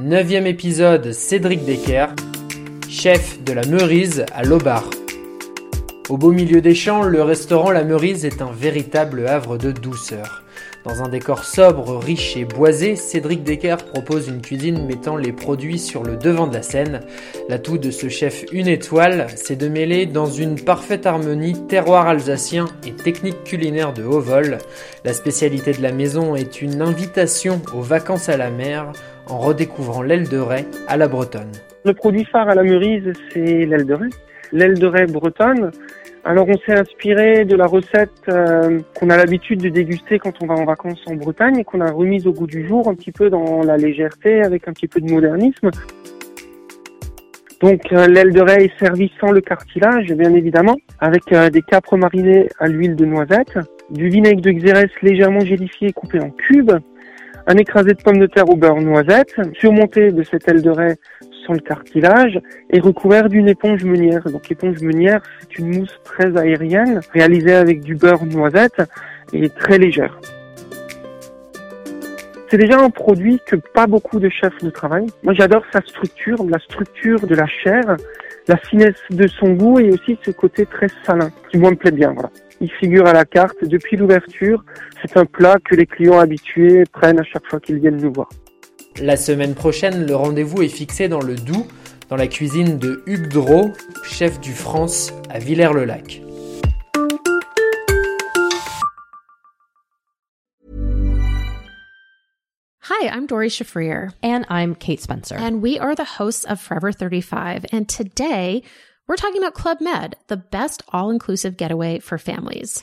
Neuvième épisode, Cédric Decker, chef de la Meurise à Lobar. Au beau milieu des champs, le restaurant La Meurise est un véritable havre de douceur. Dans un décor sobre, riche et boisé, Cédric Decker propose une cuisine mettant les produits sur le devant de la scène. L'atout de ce chef une étoile, c'est de mêler dans une parfaite harmonie terroir alsacien et technique culinaire de haut vol. La spécialité de la maison est une invitation aux vacances à la mer en redécouvrant l'aile de raie à la bretonne. Le produit phare à la Meurise, c'est l'aile de raie. L'aile de raie bretonne, alors on s'est inspiré de la recette euh, qu'on a l'habitude de déguster quand on va en vacances en Bretagne et qu'on a remise au goût du jour un petit peu dans la légèreté avec un petit peu de modernisme. Donc euh, l'aile de raie est servie sans le cartilage bien évidemment avec euh, des capres marinés à l'huile de noisette, du vinaigre de xérès légèrement gélifié coupé en cubes, un écrasé de pommes de terre au beurre noisette, surmonté de cette aile de raie le cartilage et recouvert d'une éponge meunière. Donc l'éponge meunière, c'est une mousse très aérienne réalisée avec du beurre noisette et très légère. C'est déjà un produit que pas beaucoup de chefs ne travaillent. Moi j'adore sa structure, la structure de la chair, la finesse de son goût et aussi ce côté très salin qui moi me plaît bien. Il figure à la carte depuis l'ouverture. C'est un plat que les clients habitués prennent à chaque fois qu'ils viennent nous voir. La semaine prochaine, le rendez-vous est fixé dans le Doubs, dans la cuisine de Hugues Drault, chef du France à Villers-le-Lac. Hi, I'm Dory Shafrir. And I'm Kate Spencer. And we are the hosts of Forever 35. And today, we're talking about Club Med, the best all inclusive getaway for families.